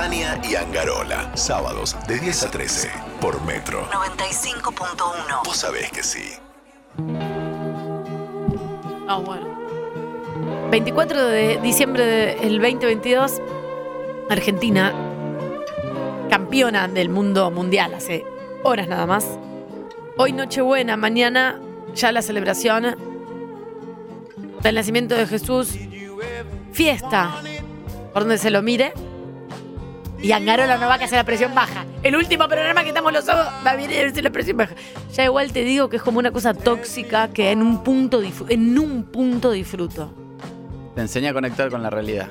Tania y Angarola. Sábados de 10 a 13 por Metro. 95.1. Vos sabés que sí. Ah, bueno. 24 de diciembre del 2022, Argentina, campeona del mundo mundial, hace horas nada más. Hoy Nochebuena, mañana ya la celebración del nacimiento de Jesús. Fiesta, por donde se lo mire. Y Angarola no va a hacer la presión baja. El último programa que estamos los ojos va a venir a decir la presión baja. Ya igual te digo que es como una cosa tóxica que en un punto, en un punto disfruto. Te enseña a conectar con la realidad.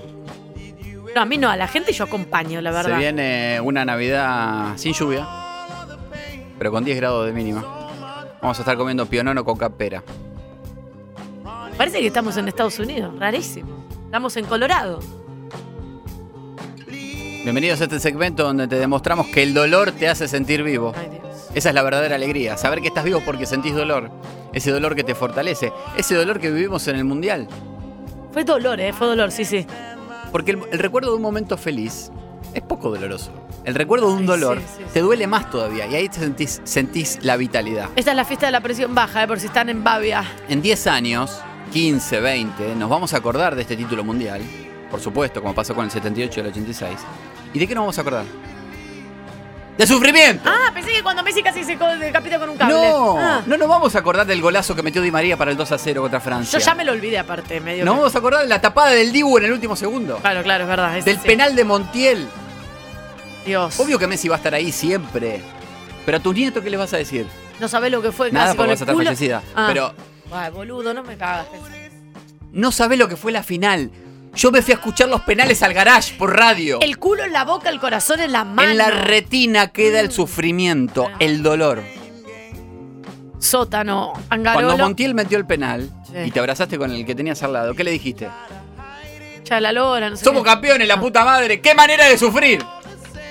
No, a mí no, a la gente yo acompaño, la verdad. Se viene una Navidad sin lluvia, pero con 10 grados de mínima. Vamos a estar comiendo pionono con capera. Parece que estamos en Estados Unidos, rarísimo. Estamos en Colorado. Bienvenidos a este segmento donde te demostramos que el dolor te hace sentir vivo. Ay, Dios. Esa es la verdadera alegría, saber que estás vivo porque sentís dolor. Ese dolor que te fortalece, ese dolor que vivimos en el Mundial. Fue dolor, ¿eh? Fue dolor, sí, sí. Porque el, el recuerdo de un momento feliz es poco doloroso. El recuerdo de un Ay, dolor sí, sí, te duele más todavía y ahí te sentís, sentís la vitalidad. Esta es la fiesta de la presión baja, ¿eh? Por si están en Bavia. En 10 años, 15, 20, nos vamos a acordar de este título mundial. Por supuesto, como pasó con el 78 y el 86. ¿Y de qué nos vamos a acordar? ¡De sufrimiento! Ah, pensé que cuando Messi casi se decapita con un cable. no, Ah. no nos vamos a acordar del golazo que metió Di María para el 2 a 0 contra Francia. Yo ya me lo olvidé aparte, medio. Nos que- vamos a acordar de la tapada del Dibu en el último segundo. Claro, claro, es verdad. Del sí. penal de Montiel. Dios. Obvio que Messi va a estar ahí siempre. Pero a tus nietos, ¿qué les vas a decir? No sabés lo que fue Nada casi porque con vas a estar culo. fallecida. Ah. Pero Ay, boludo, no me cagas. no sabés lo que fue la final. Yo me fui a escuchar los penales al garage por radio. El culo en la boca, el corazón en la mano. En la retina queda el sufrimiento, el dolor. Sótano, Angarolo. Cuando Montiel metió el penal Sí. y te abrazaste con el que tenías al lado, ¿qué le dijiste? Ya la lora, no sé Somos qué. campeones, la puta madre. ¡Qué manera de sufrir!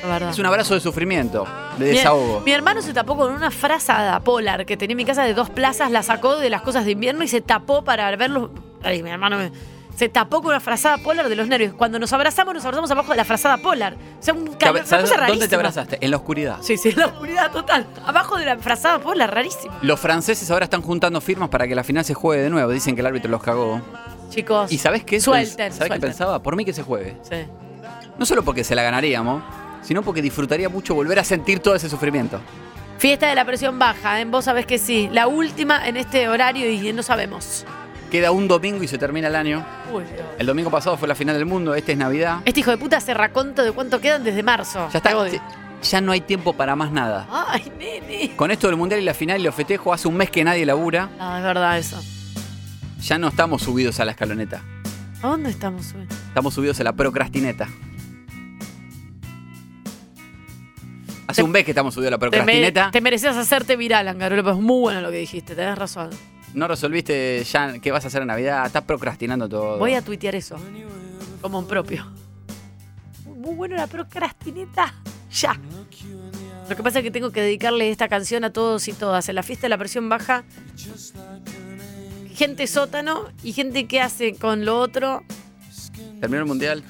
La. Es un abrazo de sufrimiento, de Mi- desahogo. Mi, hermano se tapó con una frazada polar que tenía en mi casa de dos plazas, la sacó de las cosas de invierno y se tapó para verlos. Ay, mi hermano me- se tapó con una frazada polar de los nervios. Cuando nos abrazamos, nos abrazamos abajo de la frazada polar. O sea, un Te calor, abra- una ¿Sabes cosa ¿Dónde te abrazaste? En la oscuridad. Sí, sí, en la oscuridad total. Abajo de la frazada polar, rarísimo. Los franceses ahora están juntando firmas para que la final se juegue de nuevo. Dicen que el árbitro los cagó. Chicos. ¿Y sabes qué? Suelten, ¿Sabes qué pensaba? Por mí que se juegue. Sí. No solo porque se la ganaríamos, sino porque disfrutaría mucho volver a sentir todo ese sufrimiento. Fiesta de la presión baja, ¿eh? vos sabés que sí. La última en este horario y no sabemos. Queda un domingo y se termina el año. Uy. El domingo pasado fue la final del mundo, este es Navidad. Este hijo de puta se raconto de cuánto quedan desde marzo. Ya está. Te te- Ya no hay tiempo para más nada. Ay, nene. Con esto del mundial y la final y los festejos, hace un mes que nadie labura. No, es verdad eso. Ya no estamos subidos a la escaloneta. ¿A dónde estamos hoy? Estamos subidos a la procrastineta. Hace Te- un mes que estamos subidos a la Te, me- procrastineta. te mereces hacerte viral, Angarola, pero es muy bueno lo que dijiste, tenés razón. No resolviste ya qué vas a hacer en Navidad. Estás procrastinando todo. Voy a tuitear eso. Como un propio. Muy bueno la procrastineta. Ya. Lo que pasa es que tengo que dedicarle esta canción a todos y todas. En la fiesta de la presión baja, gente sótano y gente que hace con lo otro. Terminó el mundial.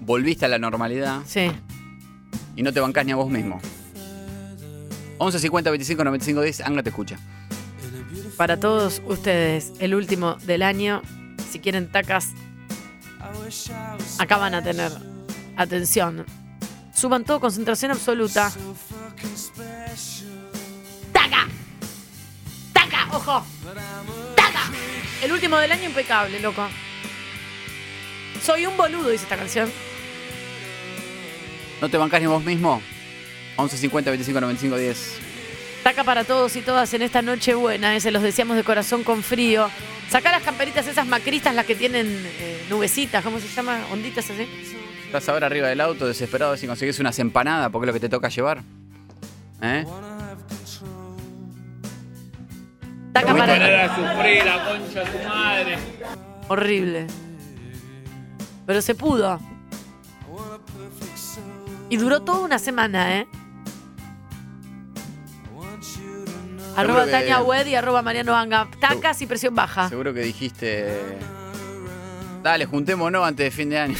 Volviste a la normalidad Sí. y no te bancás ni a vos mismo. 11 50 25 95 10, Anga te escucha. Para todos ustedes, el último del año. Si quieren tacas, acá van a tener atención. Suban todo, concentración absoluta. ¡Taca! ¡Taca! ¡Ojo! ¡Taca! El último del año impecable, loco. Soy un boludo, dice esta canción. ¿No te bancás ni vos mismo? 11 50 25 95 10. Taca para todos y todas en esta noche buena, eh, se los deseamos de corazón con frío. Saca las camperitas esas macristas, las que tienen eh, nubecitas, ¿cómo se llama? Onditas así. Estás ahora arriba del auto desesperado si conseguís unas empanadas porque es lo que te toca llevar. ¿Eh? Taca Muy para... a sufrir la concha de tu madre. Horrible. Pero se pudo. Y duró toda una semana, ¿eh? Arroba que- Tania Wed y arroba Mariano Anga. Tacas y presión baja. Seguro que dijiste. Dale, juntémonos antes de fin de año.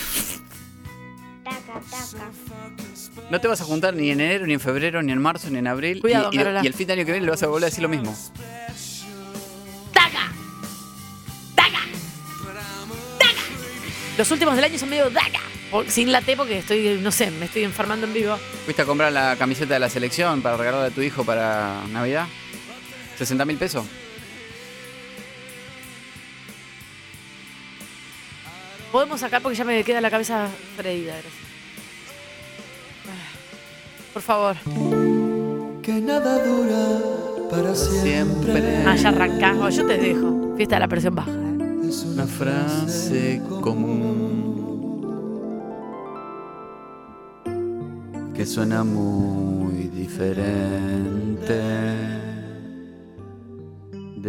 Taca, taca. No te vas a juntar ni en enero, ni en febrero, ni en marzo, ni en abril. Cuidado, y, y- el fin de año que viene le vas a volver a decir lo mismo. ¡Daca! ¡Daca! ¡Daca! Los últimos del año son medio. Por- Sin la T porque estoy, no sé, me estoy enfermando en vivo. ¿Fuiste a comprar la camiseta de la selección para regalarle a tu hijo para Navidad? ¿60 mil pesos? Podemos sacar porque ya me queda la cabeza freída. gracias. Ah, Por favor. que nada dura para siempre. Siempre. Ah, ya arrancás. Oh, yo te dejo. Fiesta de la presión baja. ¿eh? Es Una frase común que suena muy diferente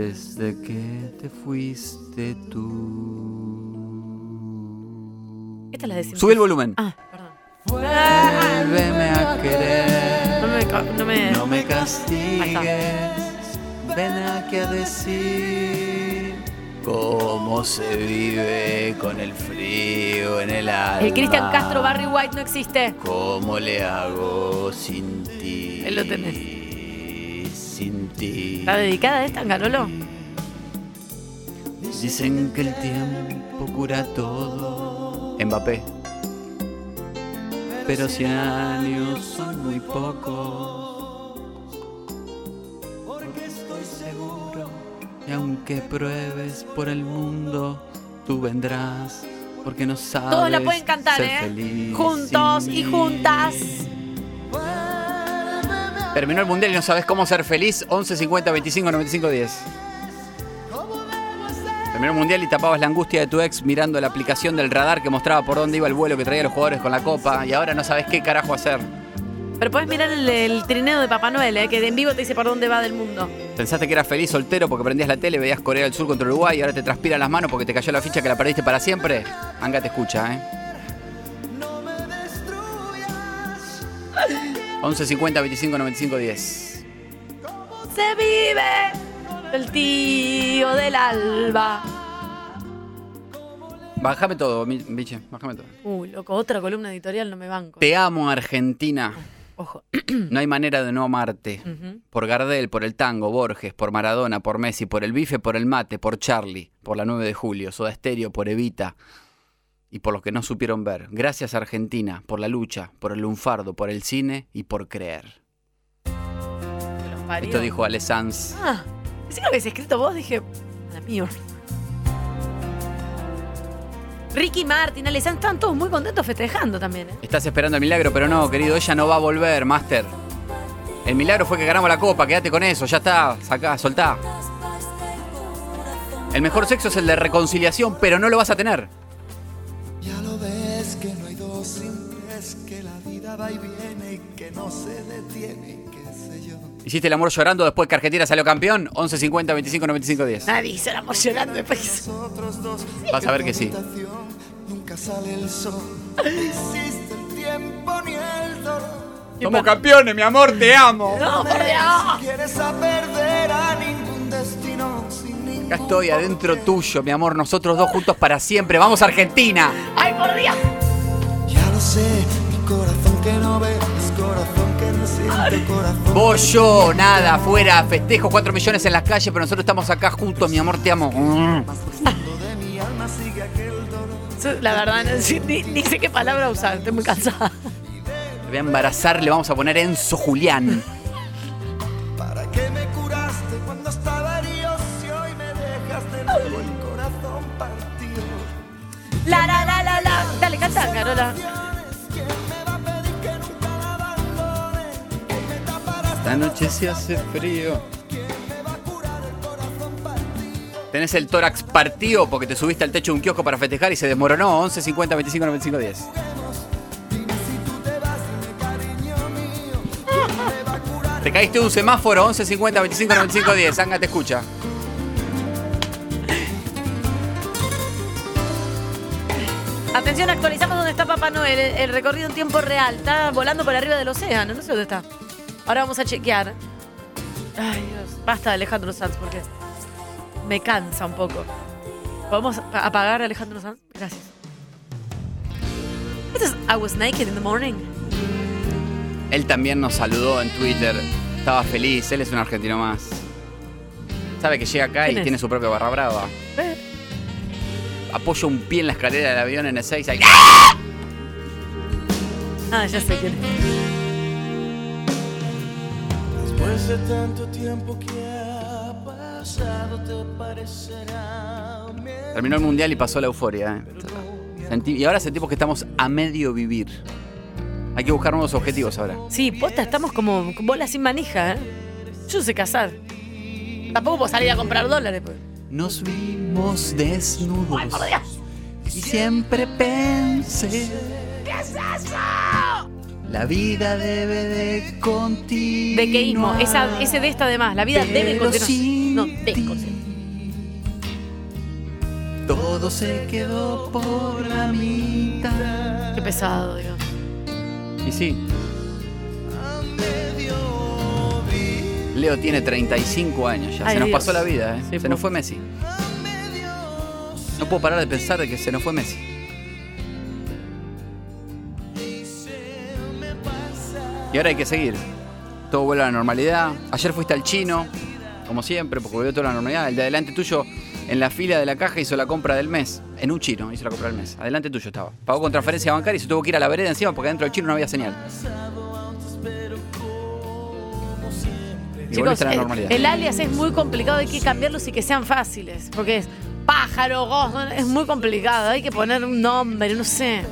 desde que te fuiste tú. Esta es la de siempre. Sube el volumen. Ah, perdón. Vuélveme a querer. No me. ca- No me... No me castigues, ven aquí a decir cómo se vive con el frío en el alma. El Cristian Castro Barry White no existe. ¿Cómo le hago sin ti? Ahí lo tenés. Sin ti. ¿Está dedicada esta, Carolo? Dicen que el tiempo cura todo. Mbappé. Pero 100 años son muy pocos. Porque estoy seguro. Y aunque pruebes por el mundo, tú vendrás. Porque no sabes. Todos la pueden cantar, ser ¿eh? feliz Juntos y juntas. Terminó el mundial y no sabes cómo ser feliz. 11 50 25 95 10. Terminó el mundial y tapabas la angustia de tu ex mirando la aplicación del radar que mostraba por dónde iba el vuelo que traía los jugadores con la copa. Y ahora no sabes qué carajo hacer. Pero puedes mirar el, el trineo de Papá Noel, ¿eh? que en vivo te dice por dónde va del mundo. Pensaste que eras feliz soltero porque prendías la tele, veías Corea del Sur contra Uruguay y ahora te transpiran las manos porque te cayó la ficha que la perdiste para siempre. Anga te escucha, ¿eh? 11 50 25 95 10. Se vive el tío del alba. Bájame todo, biche, bájame todo. Uy, loco, otra columna editorial no me banco. Te amo, Argentina. Ojo. No hay manera de no amarte. Por Gardel, por el tango, Borges, por Maradona, por Messi, por el bife, por el mate, por Charlie, por la 9 de julio, Soda Stereo, por Evita y por los que no supieron ver. Gracias Argentina, por la lucha, por el lunfardo, por el cine y por creer. Que. Esto dijo Ale Sanz. Ah, que lo habías escrito vos, dije. La. Ricky Martin, Ale Sanz, estaban todos muy contentos festejando también, ¿eh? Estás esperando el milagro, pero no, querido, ella no va a volver, Master. El milagro fue que ganamos la copa, quédate con eso, ya está, sacá, soltá. El mejor sexo es el de reconciliación, pero no lo vas a tener. Que la vida va y viene y que no se detiene, qué sé yo. Hiciste el amor llorando después que Argentina salió campeón. 11 50 25 95 10. Nadie hizo el amor llorando después. Nosotros dos, Vas a ver que sí. nunca sale el sol, no existe el tiempo ni el dolor. Somos campeones, mi amor, te amo. ¡No, por Dios! Quieres a perder a ningún destino sin ningún Acá estoy adentro tuyo, mi amor. Nosotros dos juntos para siempre. Vamos Argentina. ¡Ay, por Dios! Sé, mi corazón que no ve, es corazón que no siente, corazón. Vos, yo, nada, afuera, festejo, 4 millones en las calles, pero nosotros estamos acá juntos, mi amor, te amo. La verdad, no sé- ni, ni sé qué palabra usar, estoy muy cansada. Le voy a embarazar, le vamos a poner Enzo Julián. ¿Para qué me curaste cuando estaba herido si hoy me dejas de nuevo el corazón partido? La, la, la, la, la. Dale, canta, Carola. Esta noche se hace frío. Tenés el tórax partido porque te subiste al techo de un kiosco para festejar y se desmoronó. 11 50 25 95 10. Te caíste un semáforo. 11 50 25 95 10. Anga te escucha. Atención, actualizamos dónde está Papá Noel. El, el recorrido en tiempo real. Está volando por arriba del océano. No sé dónde está. Ahora vamos a chequear. Ay, Dios. Basta de Alejandro Sanz porque me cansa un poco. ¿Podemos apagar a Alejandro Sanz? Gracias. Is I was naked in the morning? Él también nos saludó en Twitter. Estaba feliz. Él es un argentino más. Sabe que llega acá y tiene su propia barra brava. Eh, Apoya un pie en la escalera del avión en el 6. Ahí. Ah, ya sé quién es. Después de tanto tiempo que ha pasado, te parecerá Terminó el mundial y pasó la euforia. ¿eh? Sentí- y ahora sentimos que estamos a medio vivir. Hay que buscar nuevos objetivos ahora. Sí, posta, estamos como bolas sin manija, ¿eh? Yo sé casar. Tampoco puedo salir a comprar dólares, pues. Nos vimos desnudos. ¡Ay, por Dios! Y siempre pensé. ¿Qué es eso? La vida debe de continuar. De queísmo, esa, ese de esta además. La vida debe continuar. sin No, de ti, continuar. Todo se quedó por la mitad. Qué pesado, Dios. Y sí. Leo tiene 35 años ya. Ay, se nos Dios. pasó la vida, ¿eh? Sí, se nos fue Messi. No puedo parar de pensar de que se nos fue Messi. Y ahora hay que seguir. Todo vuelve a la normalidad. Ayer fuiste al chino, como siempre, porque volvió toda la normalidad. El de adelante tuyo, en la fila de la caja, hizo la compra del mes. En un chino hizo la compra del mes. Adelante tuyo estaba. Pagó con transferencia bancaria y se tuvo que ir a la vereda encima porque dentro del chino no había señal. Y Chicos, volviste a la el, normalidad. el alias es muy complicado, hay que cambiarlos y que sean fáciles. Porque es pájaro, gozo, es muy complicado. Hay que poner un nombre, no sé.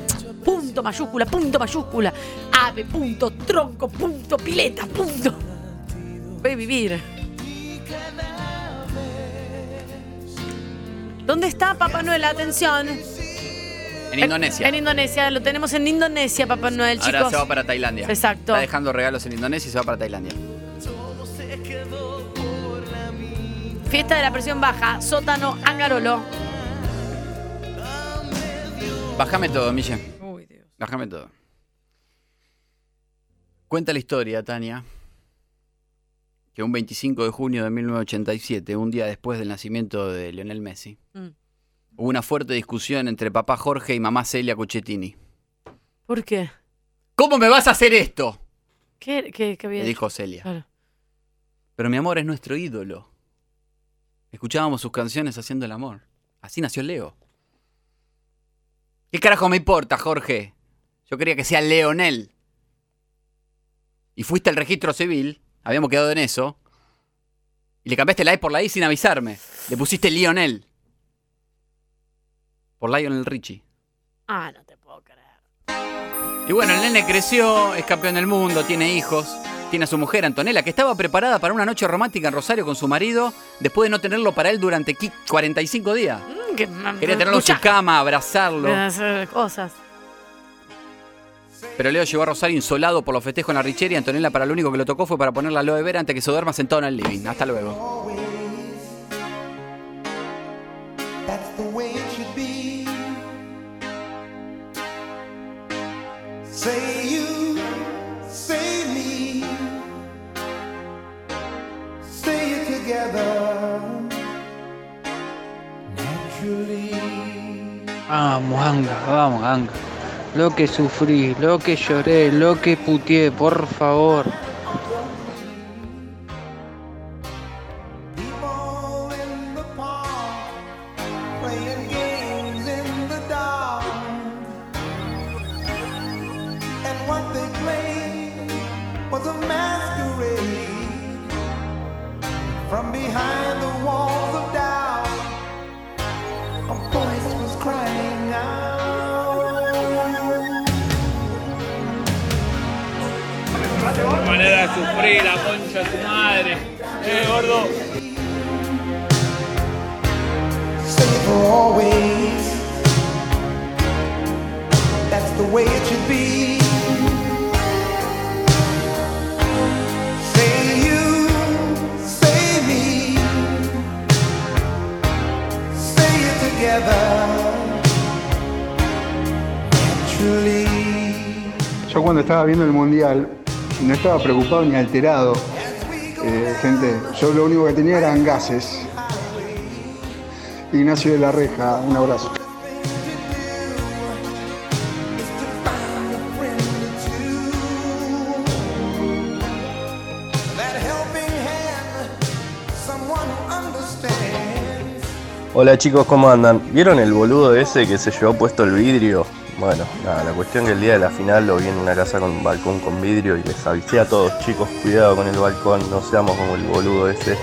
Punto mayúscula, punto mayúscula. Ave, punto, tronco, punto, pileta, punto. A vivir. ¿Dónde está Papá Noel? Atención. En Indonesia. En Indonesia, lo tenemos en Indonesia, Papá Noel, Ahora se va para Tailandia. Exacto. Está dejando regalos en Indonesia y se va para Tailandia. Fiesta de la presión baja, sótano, Angarolo. Bájame todo, Mille. Bájame todo. Cuenta la historia, Tania, que un 25 de junio de 1987, un día después del nacimiento de Lionel Messi, Mm. hubo una fuerte discusión entre papá Jorge y mamá Celia Cuccettini. ¿Por qué? ¿Cómo me vas a hacer esto? ¿Qué, qué, qué había Le dijo Celia. Claro. Pero mi amor es nuestro ídolo. Escuchábamos sus canciones haciendo el amor. Así nació Leo. ¿Qué carajo me importa, Jorge? Yo quería que sea Leonel. Y fuiste al registro civil, habíamos quedado en eso, y le cambiaste la E por la I sin avisarme. Le pusiste Lionel. Por Lionel Richie. Ah, no te puedo creer. Y bueno, el nene creció, es campeón del mundo, tiene hijos, tiene a su mujer Antonella, que estaba preparada para una noche romántica en Rosario con su marido, después de no tenerlo para él durante qui- 45 días. Mm, que, Quería tenerlo en su cama, abrazarlo. hacer cosas. Pero Leo llegó a Rosario insolado por los festejos en la Richera y Antonella para lo único que lo tocó fue para poner la aloe vera antes que se duerma sentado en el living. Hasta luego. Vamos, Anga, vamos, Anga. Lo que sufrí, lo que lloré, lo que puteé, por favor. People in the manera de sufrir, la concha de tu madre. Eh, gordo. Stay for always. That's the way it should be. Say you, say me, say it together. Naturally. Yo cuando estaba viendo el mundial no estaba preocupado ni alterado. Eh, gente, yo lo único que tenía eran gases. Ignacio de la Reja, un abrazo. Hola chicos, ¿cómo andan? ¿Vieron el boludo ese que se llevó puesto el vidrio bueno, nada, la cuestión que el día de la final lo vi en una casa con un balcón con vidrio y les avisé a todos, chicos, cuidado con el balcón, no seamos como el boludo ese.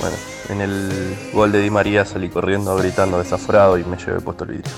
Bueno, en el gol de Di María salí corriendo gritando desaforado y me llevé puesto el vidrio.